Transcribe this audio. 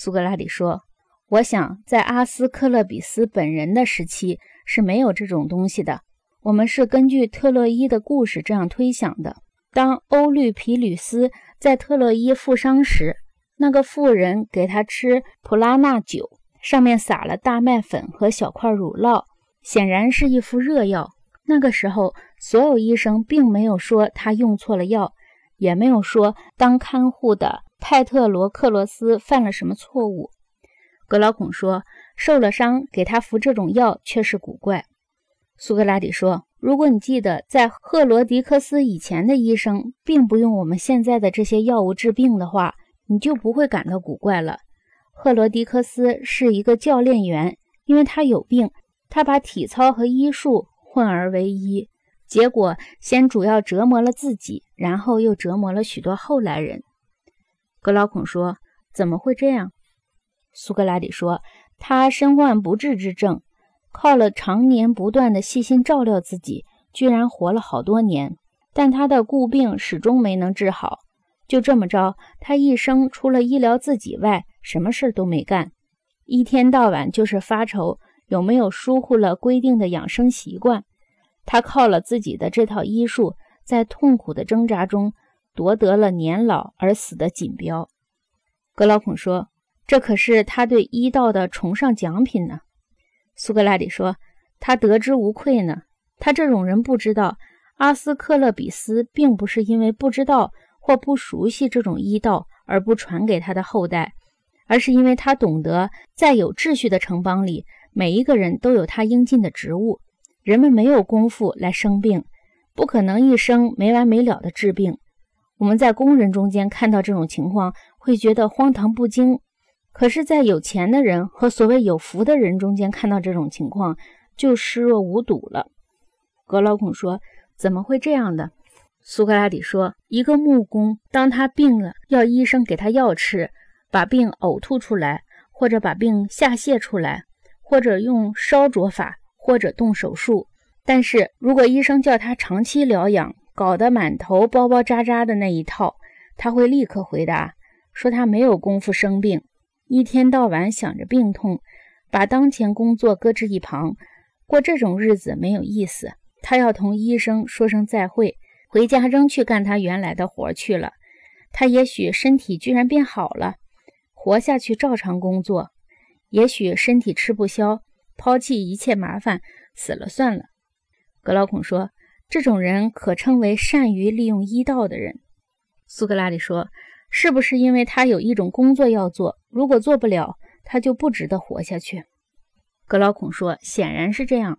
苏格拉底说：“我想在阿斯克勒比斯本人的时期是没有这种东西的。我们是根据特洛伊的故事这样推想的。当欧律皮吕斯在特洛伊负伤时，那个妇人给他吃普拉纳酒，上面撒了大麦粉和小块乳酪，显然是一副热药。那个时候，所有医生并没有说他用错了药，也没有说当看护的。”派特罗克罗斯犯了什么错误？格劳孔说：“受了伤，给他服这种药却是古怪。”苏格拉底说：“如果你记得，在赫罗狄克斯以前的医生并不用我们现在的这些药物治病的话，你就不会感到古怪了。赫罗狄克斯是一个教练员，因为他有病，他把体操和医术混而为一，结果先主要折磨了自己，然后又折磨了许多后来人。”格劳孔说：“怎么会这样？”苏格拉底说：“他身患不治之症，靠了常年不断的细心照料自己，居然活了好多年。但他的故病始终没能治好。就这么着，他一生除了医疗自己外，什么事都没干，一天到晚就是发愁有没有疏忽了规定的养生习惯。他靠了自己的这套医术，在痛苦的挣扎中。”夺得了年老而死的锦标，格劳孔说：“这可是他对医道的崇尚奖品呢。”苏格拉底说：“他得之无愧呢。他这种人不知道，阿斯克勒比斯并不是因为不知道或不熟悉这种医道而不传给他的后代，而是因为他懂得，在有秩序的城邦里，每一个人都有他应尽的职务。人们没有功夫来生病，不可能一生没完没了的治病。”我们在工人中间看到这种情况，会觉得荒唐不经；可是，在有钱的人和所谓有福的人中间看到这种情况，就视若无睹了。格劳孔说：“怎么会这样的？”苏格拉底说：“一个木工，当他病了，要医生给他药吃，把病呕吐出来，或者把病下泻出来，或者用烧灼法，或者动手术。但是如果医生叫他长期疗养，搞得满头包包扎扎的那一套，他会立刻回答说他没有功夫生病，一天到晚想着病痛，把当前工作搁置一旁，过这种日子没有意思。他要同医生说声再会，回家仍去干他原来的活去了。他也许身体居然变好了，活下去照常工作；也许身体吃不消，抛弃一切麻烦，死了算了。格劳孔说。这种人可称为善于利用医道的人。苏格拉底说：“是不是因为他有一种工作要做？如果做不了，他就不值得活下去？”格老孔说：“显然是这样。”